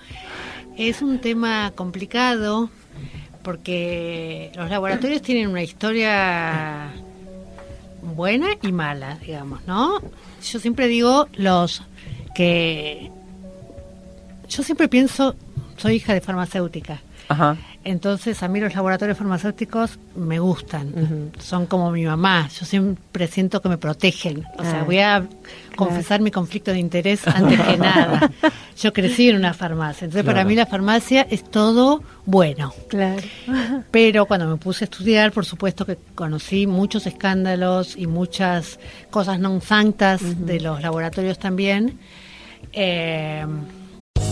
Es un tema complicado porque los laboratorios tienen una historia buena y mala, digamos, ¿no? Yo siempre digo los que yo siempre pienso, soy hija de farmacéutica. Ajá. Entonces a mí los laboratorios farmacéuticos me gustan, son como mi mamá, yo siempre siento que me protegen, o sea, Ah. voy a confesar mi conflicto de interés antes que *laughs* nada. Yo crecí en una farmacia, entonces para mí la farmacia es todo bueno. Claro. *laughs* Pero cuando me puse a estudiar, por supuesto que conocí muchos escándalos y muchas cosas non santas de los laboratorios también. Eh,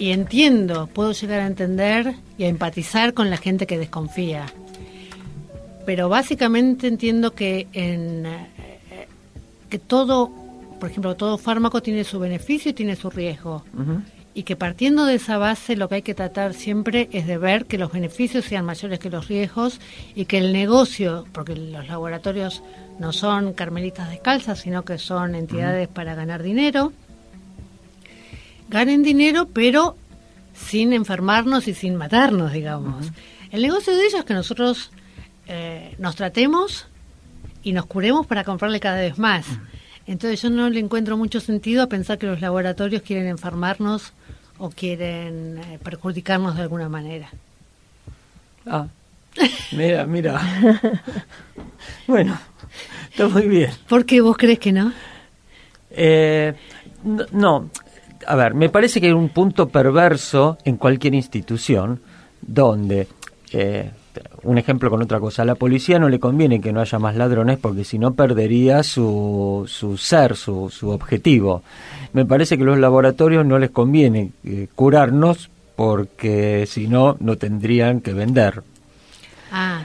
Y entiendo, puedo llegar a entender y a empatizar con la gente que desconfía. Pero básicamente entiendo que en eh, que todo, por ejemplo, todo fármaco tiene su beneficio y tiene su riesgo. Y que partiendo de esa base lo que hay que tratar siempre es de ver que los beneficios sean mayores que los riesgos y que el negocio, porque los laboratorios no son carmelitas descalzas, sino que son entidades para ganar dinero, ganen dinero, pero sin enfermarnos y sin matarnos, digamos. El negocio de ellos es que nosotros eh, nos tratemos y nos curemos para comprarle cada vez más. Entonces yo no le encuentro mucho sentido a pensar que los laboratorios quieren enfermarnos o quieren eh, perjudicarnos de alguna manera. Ah, mira, mira. *laughs* bueno, está muy bien. ¿Por qué vos crees que no? Eh, no, no, a ver, me parece que hay un punto perverso en cualquier institución donde, eh, un ejemplo con otra cosa, a la policía no le conviene que no haya más ladrones porque si no perdería su, su ser, su, su objetivo. Me parece que los laboratorios no les conviene eh, curarnos porque si no, no tendrían que vender. Ah,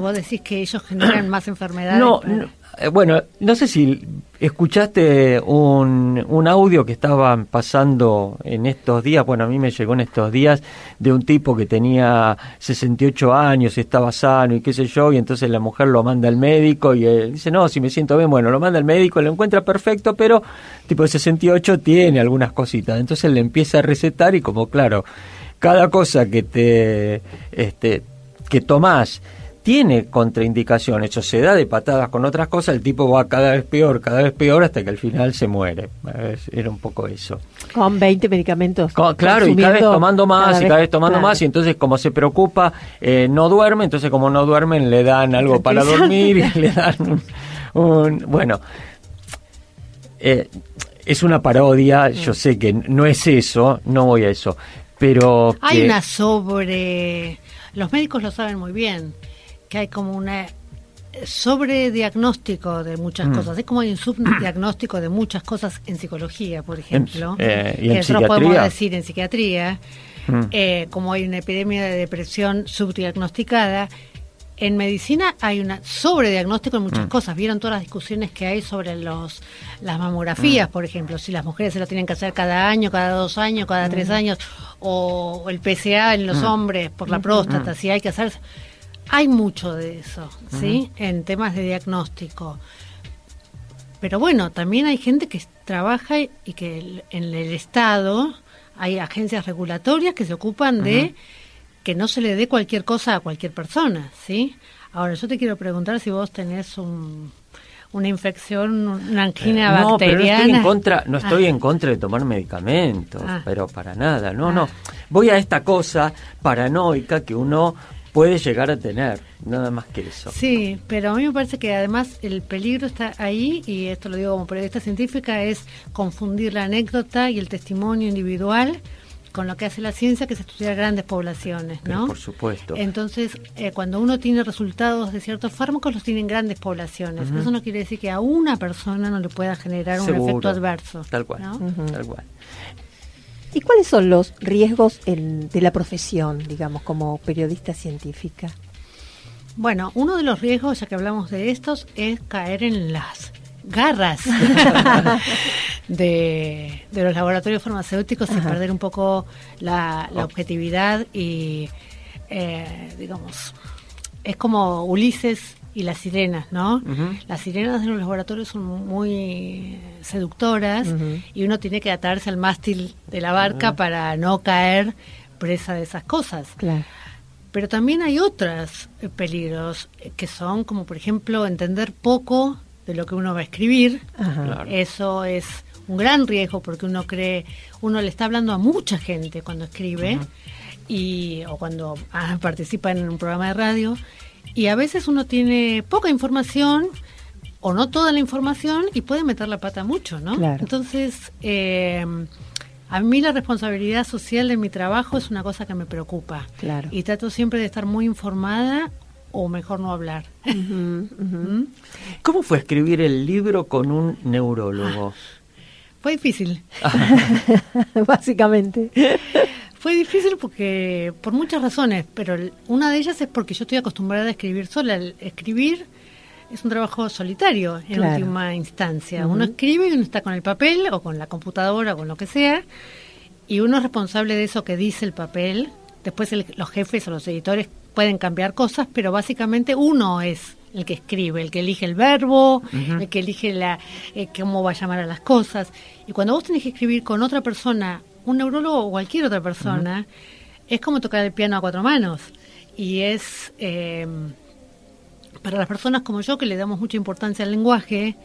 vos decís que ellos generan más enfermedades. No, para- no, eh, bueno, no sé si escuchaste un, un audio que estaban pasando en estos días, bueno, a mí me llegó en estos días, de un tipo que tenía 68 años, estaba sano y qué sé yo, y entonces la mujer lo manda al médico y él dice, no, si me siento bien, bueno, lo manda al médico, lo encuentra perfecto, pero tipo de 68 tiene algunas cositas, entonces le empieza a recetar y como claro, cada cosa que te, este, que tomás tiene contraindicaciones o se da de patadas con otras cosas, el tipo va cada vez peor, cada vez peor hasta que al final se muere. Es- Era un poco eso. Con 20 medicamentos. Claro, y cada vez tomando más y cada vez tomando claro. más y entonces como se preocupa, eh, no duerme, entonces como no duermen le dan algo para dormir y le dan un... un- bueno, eh, es una parodia, yo sé que no es eso, no voy a eso, pero... Hay que- una sobre... Los médicos lo saben muy bien, que hay como una sobrediagnóstico de muchas Mm. cosas. Es como hay un subdiagnóstico de muchas cosas en psicología, por ejemplo. eh, y que en nosotros podemos decir en psiquiatría. Mm. Eh, como hay una epidemia de depresión subdiagnosticada, En medicina hay una sobrediagnóstico en muchas Mm. cosas. Vieron todas las discusiones que hay sobre los las mamografías, por ejemplo, si las mujeres se lo tienen que hacer cada año, cada dos años, cada tres años, o el PSA en los hombres por la próstata, si hay que hacer. Hay mucho de eso, ¿sí? En temas de diagnóstico. Pero bueno, también hay gente que trabaja y que el- en el Estado hay agencias regulatorias que se ocupan de que no se le dé cualquier cosa a cualquier persona, ¿sí? Ahora, yo te quiero preguntar si vos tenés un, una infección, una angina Eh, no, pero no estoy en contra, no estoy Ah. en contra de tomar medicamentos, Ah. pero para nada, no, no. Voy a esta cosa paranoica que uno puede llegar a tener, nada más que eso. Sí, pero a mí me parece que además el peligro está ahí, y esto lo digo como periodista científica, es confundir la anécdota y el testimonio individual con lo que hace la ciencia, que es estudiar grandes poblaciones, Pero ¿no? por supuesto. Entonces, eh, cuando uno tiene resultados de ciertos fármacos, los tienen grandes poblaciones. Eso no quiere decir que a una persona no le pueda generar un efecto adverso. Tal cual, ¿no? tal cual. ¿Y cuáles son los riesgos en- de la profesión, digamos, como periodista científica? Bueno, uno de los riesgos, ya que hablamos de estos, es caer en las garras *laughs* de, de los laboratorios farmacéuticos y perder un poco la, la Oh. objetividad y, eh, digamos, es como Ulises y las sirenas, ¿no? Las sirenas de los laboratorios son muy seductoras y uno tiene que atarse al mástil de la barca Ujú. para no caer presa de esas cosas. Claro. Pero también hay otros eh, peligros eh, que son, como por ejemplo, entender poco de lo que uno va a escribir. Claro. Eso es un gran riesgo porque uno cree, uno le está hablando a mucha gente cuando escribe y o cuando ah, participa en un programa de radio y a veces uno tiene poca información o no toda la información y puede meter la pata mucho, ¿no? Claro. Entonces, eh, a mí la responsabilidad social de mi trabajo es una cosa que me preocupa. Claro. Y trato siempre de estar muy informada o mejor no hablar. ¿Mm? ¿Cómo fue escribir el libro con un neurólogo? Fue difícil. *laughs* Básicamente. Fue difícil porque por muchas razones, pero una de ellas es porque yo estoy acostumbrada a escribir sola. El escribir es un trabajo solitario en Claro. última instancia. Uno escribe y uno está con el papel o con la computadora o con lo que sea y uno es responsable de eso que dice el papel. Después el- los jefes o los editores pueden cambiar cosas, pero básicamente uno es el que escribe, el que elige el verbo, el que elige la, eh, cómo va a llamar a las cosas. Y cuando vos tenés que escribir con otra persona, un neurólogo o cualquier otra persona, es como tocar el piano a cuatro manos. Y es, eh, para las personas como yo, que le damos mucha importancia al lenguaje,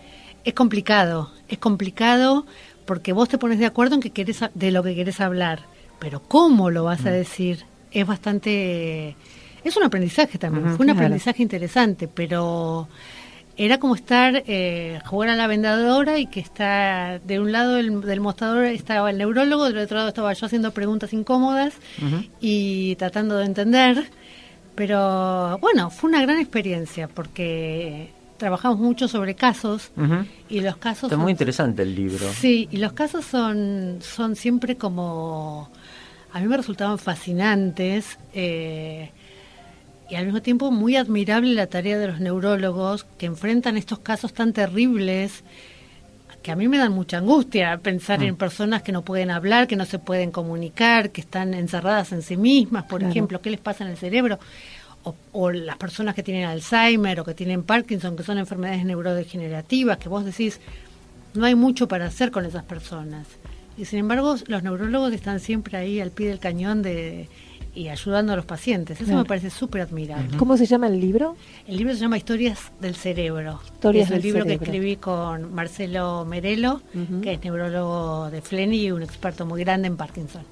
es complicado. Es complicado porque vos te pones de acuerdo en que querés, de lo que querés hablar, pero cómo lo vas a decir es bastante... Es un aprendizaje también, fue un claro. aprendizaje interesante, pero era como estar, eh, jugar a la vendedora y que está de un lado del, del mostrador estaba el neurólogo, del otro lado estaba yo haciendo preguntas incómodas y tratando de entender. Pero bueno, fue una gran experiencia porque trabajamos mucho sobre casos y los casos Está muy interesante el libro. Sí, y los casos son, son siempre como... A mí me resultaban fascinantes eh, y al mismo tiempo muy admirable la tarea de los neurólogos que enfrentan estos casos tan terribles que a mí me dan mucha angustia pensar Mm. en personas que no pueden hablar, que no se pueden comunicar, que están encerradas en sí mismas, por Claro. ejemplo, qué les pasa en el cerebro, o, o las personas que tienen Alzheimer o que tienen Parkinson, que son enfermedades neurodegenerativas, que vos decís, no hay mucho para hacer con esas personas. Y sin embargo, los neurólogos están siempre ahí al pie del cañón de y ayudando a los pacientes. Eso Claro. me parece súper admirable. ¿Cómo se llama el libro? El libro se llama Historias del Cerebro. Historias es el del libro cerebro. que escribí con Marcelo Merelo, que es neurólogo de Fleni y un experto muy grande en Parkinson.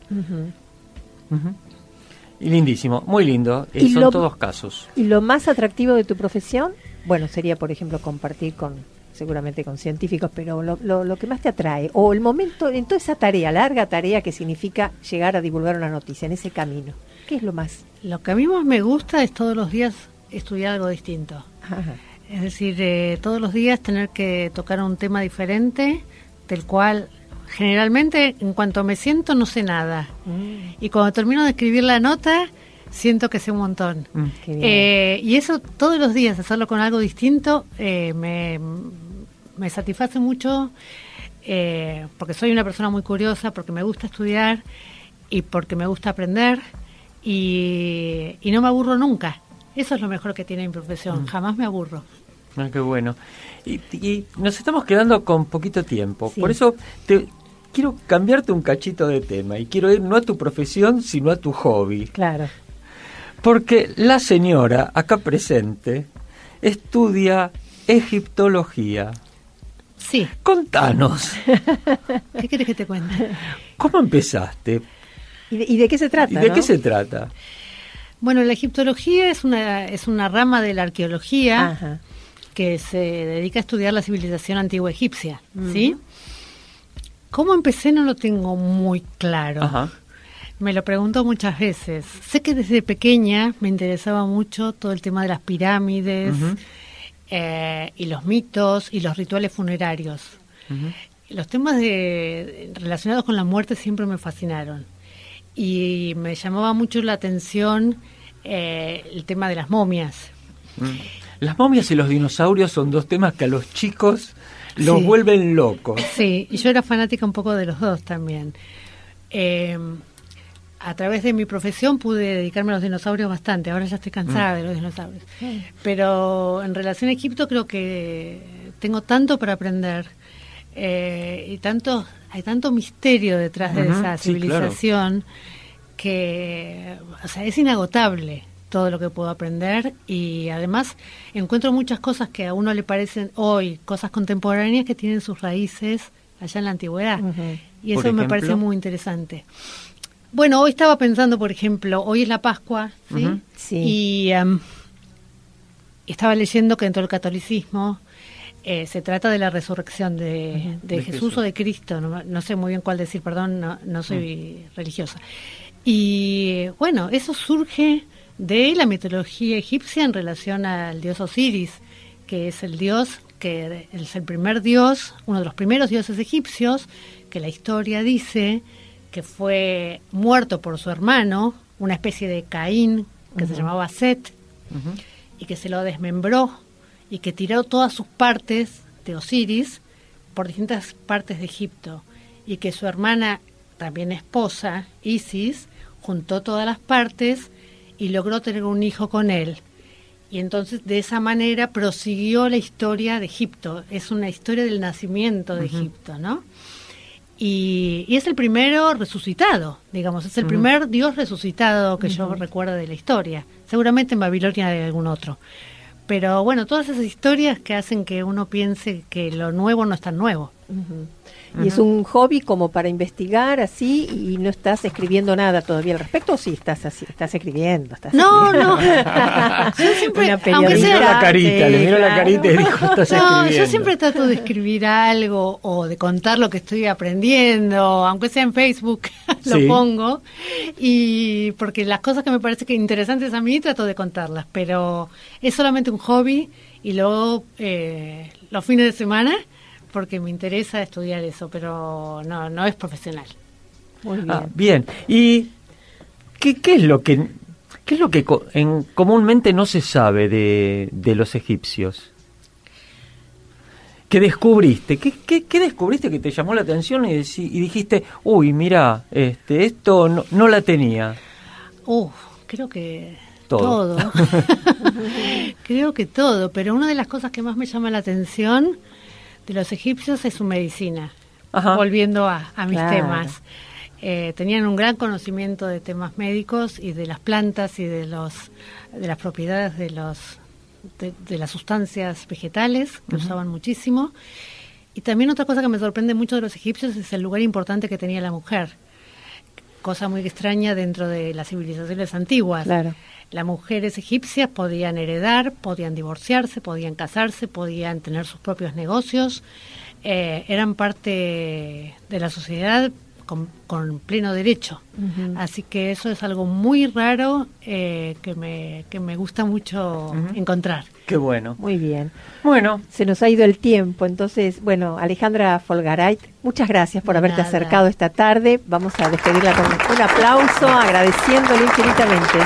Y lindísimo, muy lindo. Eh, Y son lo- todos casos. ¿Y lo más atractivo de tu profesión? Bueno, sería, por ejemplo, compartir con, seguramente con científicos, pero lo, lo, lo que más te atrae, o el momento, en toda esa tarea, larga tarea que significa llegar a divulgar una noticia, en ese camino, ¿qué es lo más? Lo que a mí más me gusta es todos los días estudiar algo distinto. Ajá. Es decir, eh, todos los días tener que tocar un tema diferente, del cual generalmente en cuanto me siento no sé nada. Y cuando termino de escribir la nota, siento que sé un montón. Mm. Eh, y eso todos los días, hacerlo con algo distinto, eh, me, me satisface mucho eh, porque soy una persona muy curiosa, porque me gusta estudiar y porque me gusta aprender y, y no me aburro nunca. Eso es lo mejor que tiene mi profesión, Mm. jamás me aburro. Ah, qué bueno. Y, y nos estamos quedando con poquito tiempo. Sí. Por eso te quiero cambiarte un cachito de tema y quiero ir no a tu profesión, sino a tu hobby. Claro. Porque la señora acá presente estudia egiptología. Sí. Contanos, *laughs* ¿Qué quieres que te cuente? ¿cómo empezaste? ¿Y de, y de qué se trata? ¿Y de no? qué se trata? Bueno, la egiptología es una, es una rama de la arqueología Ajá. que se dedica a estudiar la civilización antigua egipcia. ¿sí? ¿Cómo empecé? No lo tengo muy claro. Ajá. Me lo pregunto muchas veces. Sé que desde pequeña me interesaba mucho todo el tema de las pirámides Ujú. Eh, y los mitos y los rituales funerarios. Los temas de, relacionados con la muerte siempre me fascinaron. Y me llamaba mucho la atención eh, el tema de las momias. Mm. Las momias y los dinosaurios son dos temas que a los chicos los Sí. vuelven locos. Sí, y yo era fanática un poco de los dos también. Eh, a través de mi profesión pude dedicarme a los dinosaurios bastante. Ahora ya estoy cansada Mm. de los dinosaurios. Pero en relación a Egipto creo que tengo tanto para aprender. eh, y tanto hay tanto misterio detrás de esa sí, claro. civilización que o sea es inagotable todo lo que puedo aprender y además encuentro muchas cosas que a uno le parecen hoy cosas contemporáneas que tienen sus raíces allá en la antigüedad y eso me parece muy interesante bueno hoy estaba pensando por ejemplo hoy es la Pascua ¿sí? Sí. y em, estaba leyendo que dentro del catolicismo eh, se trata de la resurrección de, de de Jesús, Jesús. o de Cristo, no, no sé muy bien cuál decir, perdón, no, no soy religiosa. Y bueno, eso surge de la mitología egipcia en relación al dios Osiris, que es el dios que es el primer dios, uno de los primeros dioses egipcios, que la historia dice que fue muerto por su hermano, una especie de Caín que se llamaba Set, y que se lo desmembró y que tiró todas sus partes de Osiris por distintas partes de Egipto y que su hermana, también esposa, Isis, juntó todas las partes y logró tener un hijo con él. Y entonces de esa manera prosiguió la historia de Egipto. Es una historia del nacimiento de. Egipto, ¿no? Y, y es el primero resucitado, digamos, es el primer dios resucitado que yo recuerdo de la historia. Seguramente en Babilonia hay algún otro. Pero bueno, todas esas historias que hacen que uno piense que lo nuevo no es tan nuevo. Y es un hobby como para investigar así y no estás escribiendo nada todavía al respecto o sí estás así, estás escribiendo, estás No, escribiendo? no. *laughs* Yo siempre, Una aunque sea- la carita, le miró la carita y dijo, estás No, yo siempre trato de escribir algo o de contar lo que estoy aprendiendo, aunque sea en Facebook, *laughs* lo Sí. pongo. Y porque las cosas que me parecen que interesantes a mí trato de contarlas, pero es solamente un hobby y luego eh, los fines de semana porque me interesa estudiar eso, pero no, no es profesional. Muy bien. Ah, bien. ¿Y qué, qué es lo que qué es lo que co- en, comúnmente no se sabe de, de los egipcios? ¿Qué descubriste? ¿Qué, qué, qué descubriste que te llamó la atención y, y dijiste, uy, mira, este, esto no, no la tenía? Uh, creo que Todo. todo. *laughs* *laughs* creo que todo, pero una de las cosas que más me llama la atención de los egipcios es su medicina. Ajá. Volviendo a, a mis Claro. temas. Eh, tenían un gran conocimiento de temas médicos y de las plantas y de los de las propiedades de los de, de las sustancias vegetales que usaban muchísimo y también otra cosa que me sorprende mucho de los egipcios es el lugar importante que tenía la mujer cosa muy extraña dentro de las civilizaciones antiguas. Claro. Las mujeres egipcias podían heredar, podían divorciarse, podían casarse, podían tener sus propios negocios, eh, eran parte de la sociedad con, con pleno derecho. Así que eso es algo muy raro eh, que, me, que me gusta mucho encontrar. Qué bueno. Muy bien. Bueno. Se nos ha ido el tiempo, entonces, bueno, Alejandra Folgaray, muchas gracias por haberte acercado esta tarde. Vamos a despedirla con un aplauso, agradeciéndole infinitamente.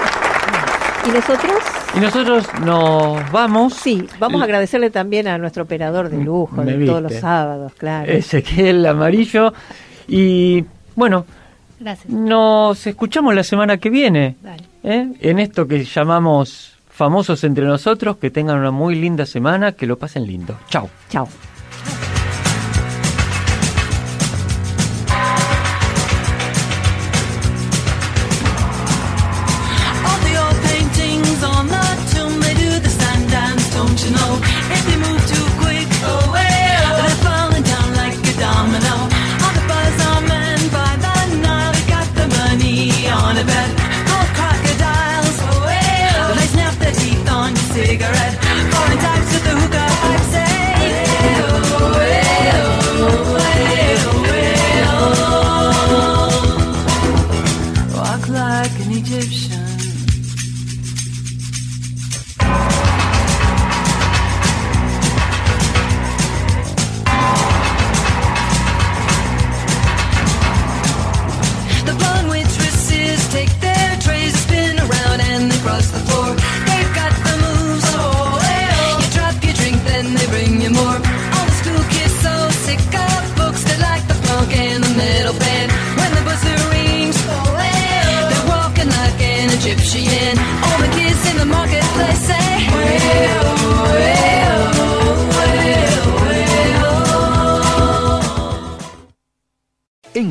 ¿Y nosotros? Y nosotros nos vamos. Sí, vamos a agradecerle también a nuestro operador de mm, lujo de todos los sábados, claro. Ezequiel Amarillo. Y bueno, nos escuchamos la semana que viene ¿eh? en esto que llamamos famosos entre nosotros. Que tengan una muy linda semana, que lo pasen lindo. Chao. Chao.